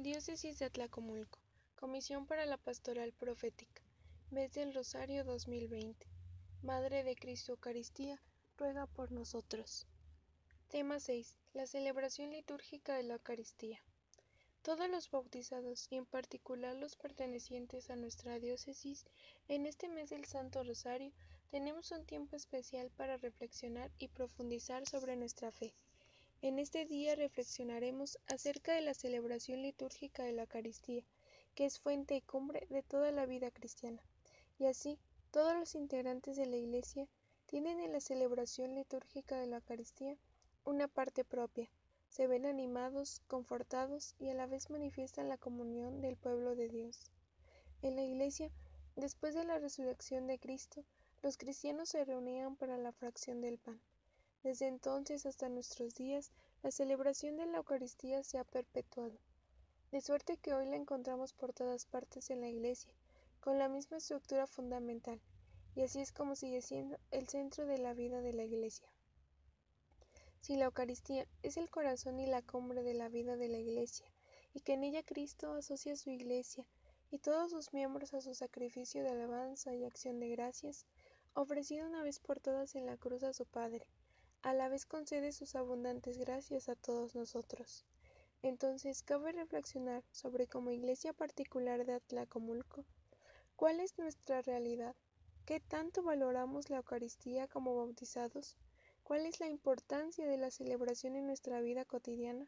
Diócesis de Atlacomulco, Comisión para la Pastoral Profética, Mes del Rosario 2020. Madre de Cristo Eucaristía, ruega por nosotros. Tema 6. La celebración litúrgica de la Eucaristía. Todos los bautizados, y en particular los pertenecientes a nuestra diócesis, en este mes del Santo Rosario, tenemos un tiempo especial para reflexionar y profundizar sobre nuestra fe. En este día reflexionaremos acerca de la celebración litúrgica de la Eucaristía, que es fuente y cumbre de toda la vida cristiana. Y así, todos los integrantes de la Iglesia tienen en la celebración litúrgica de la Eucaristía una parte propia, se ven animados, confortados y a la vez manifiestan la comunión del pueblo de Dios. En la Iglesia, después de la resurrección de Cristo, los cristianos se reunían para la fracción del pan. Desde entonces hasta nuestros días, la celebración de la Eucaristía se ha perpetuado, de suerte que hoy la encontramos por todas partes en la Iglesia, con la misma estructura fundamental, y así es como sigue siendo el centro de la vida de la Iglesia. Si la Eucaristía es el corazón y la cumbre de la vida de la Iglesia, y que en ella Cristo asocia su Iglesia y todos sus miembros a su sacrificio de alabanza y acción de gracias, ofrecido una vez por todas en la cruz a su Padre, a la vez concede sus abundantes gracias a todos nosotros. Entonces cabe reflexionar sobre como Iglesia particular de Atlacomulco, cuál es nuestra realidad, qué tanto valoramos la Eucaristía como bautizados, ¿Cuál es la importancia de la celebración en nuestra vida cotidiana?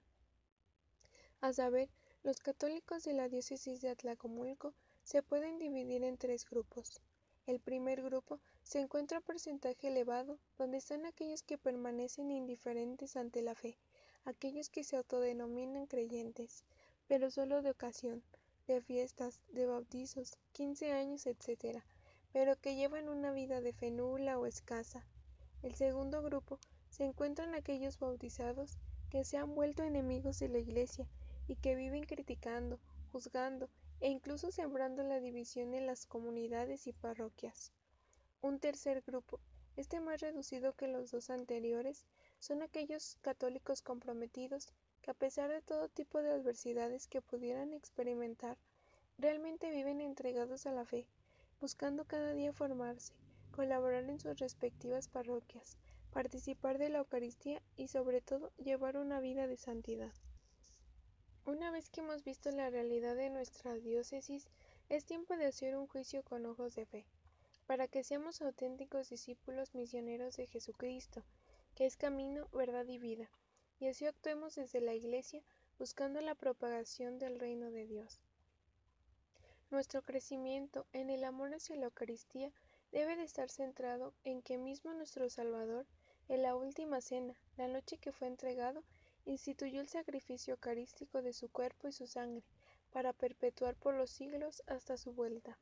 A saber, los católicos de la diócesis de Atlacomulco se pueden dividir en tres grupos. El primer grupo se encuentra porcentaje elevado, donde están aquellos que permanecen indiferentes ante la fe, aquellos que se autodenominan creyentes, pero solo de ocasión, de fiestas, de bautizos, 15 años, etc., pero que llevan una vida de fe nula o escasa, el segundo grupo se encuentran aquellos bautizados que se han vuelto enemigos de la Iglesia y que viven criticando, juzgando e incluso sembrando la división en las comunidades y parroquias. Un tercer grupo, este más reducido que los dos anteriores, son aquellos católicos comprometidos que a pesar de todo tipo de adversidades que pudieran experimentar, realmente viven entregados a la fe, buscando cada día formarse, colaborar en sus respectivas parroquias, participar de la Eucaristía y sobre todo llevar una vida de santidad. Una vez que hemos visto la realidad de nuestra diócesis, es tiempo de hacer un juicio con ojos de fe, para que seamos auténticos discípulos misioneros de Jesucristo, que es camino, verdad y vida, y así actuemos desde la Iglesia buscando la propagación del reino de Dios. Nuestro crecimiento en el amor hacia la Eucaristía debe de estar centrado en que mismo nuestro Salvador, en la última cena, la noche que fue entregado, instituyó el sacrificio eucarístico de su cuerpo y su sangre, para perpetuar por los siglos hasta su vuelta.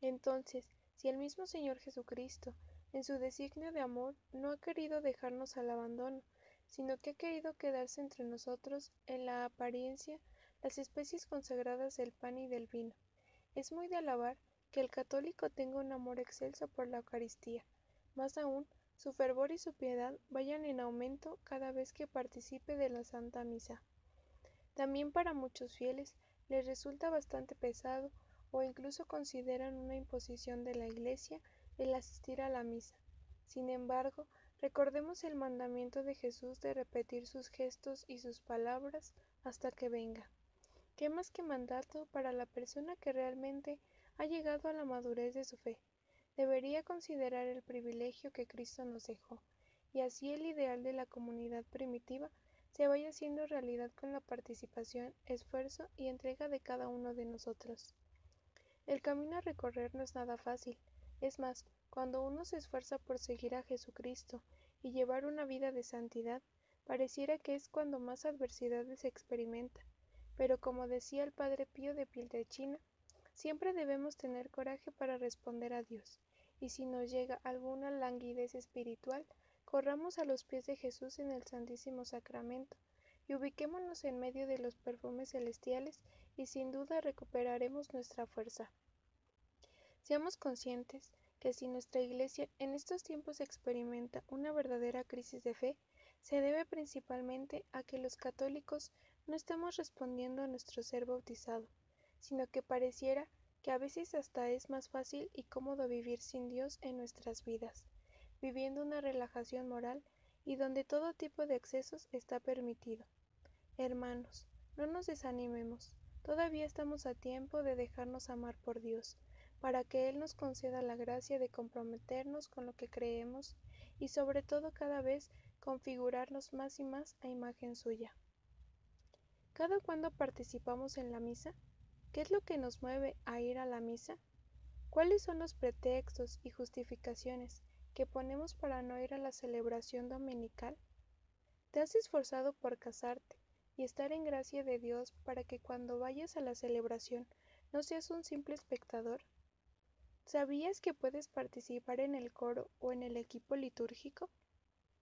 Entonces, si el mismo Señor Jesucristo, en su designio de amor, no ha querido dejarnos al abandono, sino que ha querido quedarse entre nosotros en la apariencia las especies consagradas del pan y del vino, es muy de alabar que el católico tenga un amor excelso por la Eucaristía, más aún, su fervor y su piedad vayan en aumento cada vez que participe de la Santa Misa. También para muchos fieles les resulta bastante pesado o incluso consideran una imposición de la Iglesia el asistir a la misa. Sin embargo, recordemos el mandamiento de Jesús de repetir sus gestos y sus palabras hasta que venga. ¿Qué más que mandato para la persona que realmente ha llegado a la madurez de su fe. Debería considerar el privilegio que Cristo nos dejó, y así el ideal de la comunidad primitiva se vaya haciendo realidad con la participación, esfuerzo y entrega de cada uno de nosotros. El camino a recorrer no es nada fácil, es más, cuando uno se esfuerza por seguir a Jesucristo y llevar una vida de santidad, pareciera que es cuando más adversidades se experimenta, pero como decía el Padre Pío de China, Siempre debemos tener coraje para responder a Dios, y si nos llega alguna languidez espiritual, corramos a los pies de Jesús en el Santísimo Sacramento, y ubiquémonos en medio de los perfumes celestiales, y sin duda recuperaremos nuestra fuerza. Seamos conscientes que si nuestra Iglesia en estos tiempos experimenta una verdadera crisis de fe, se debe principalmente a que los católicos no estamos respondiendo a nuestro ser bautizado, sino que pareciera que a veces hasta es más fácil y cómodo vivir sin Dios en nuestras vidas, viviendo una relajación moral y donde todo tipo de excesos está permitido. Hermanos, no nos desanimemos, todavía estamos a tiempo de dejarnos amar por Dios, para que Él nos conceda la gracia de comprometernos con lo que creemos y sobre todo cada vez configurarnos más y más a imagen suya. Cada cuando participamos en la misa, ¿qué es lo que nos mueve a ir a la misa? ¿Cuáles son los pretextos y justificaciones que ponemos para no ir a la celebración dominical? ¿Te has esforzado por casarte y estar en gracia de Dios para que cuando vayas a la celebración no seas un simple espectador? ¿Sabías que puedes participar en el coro o en el equipo litúrgico?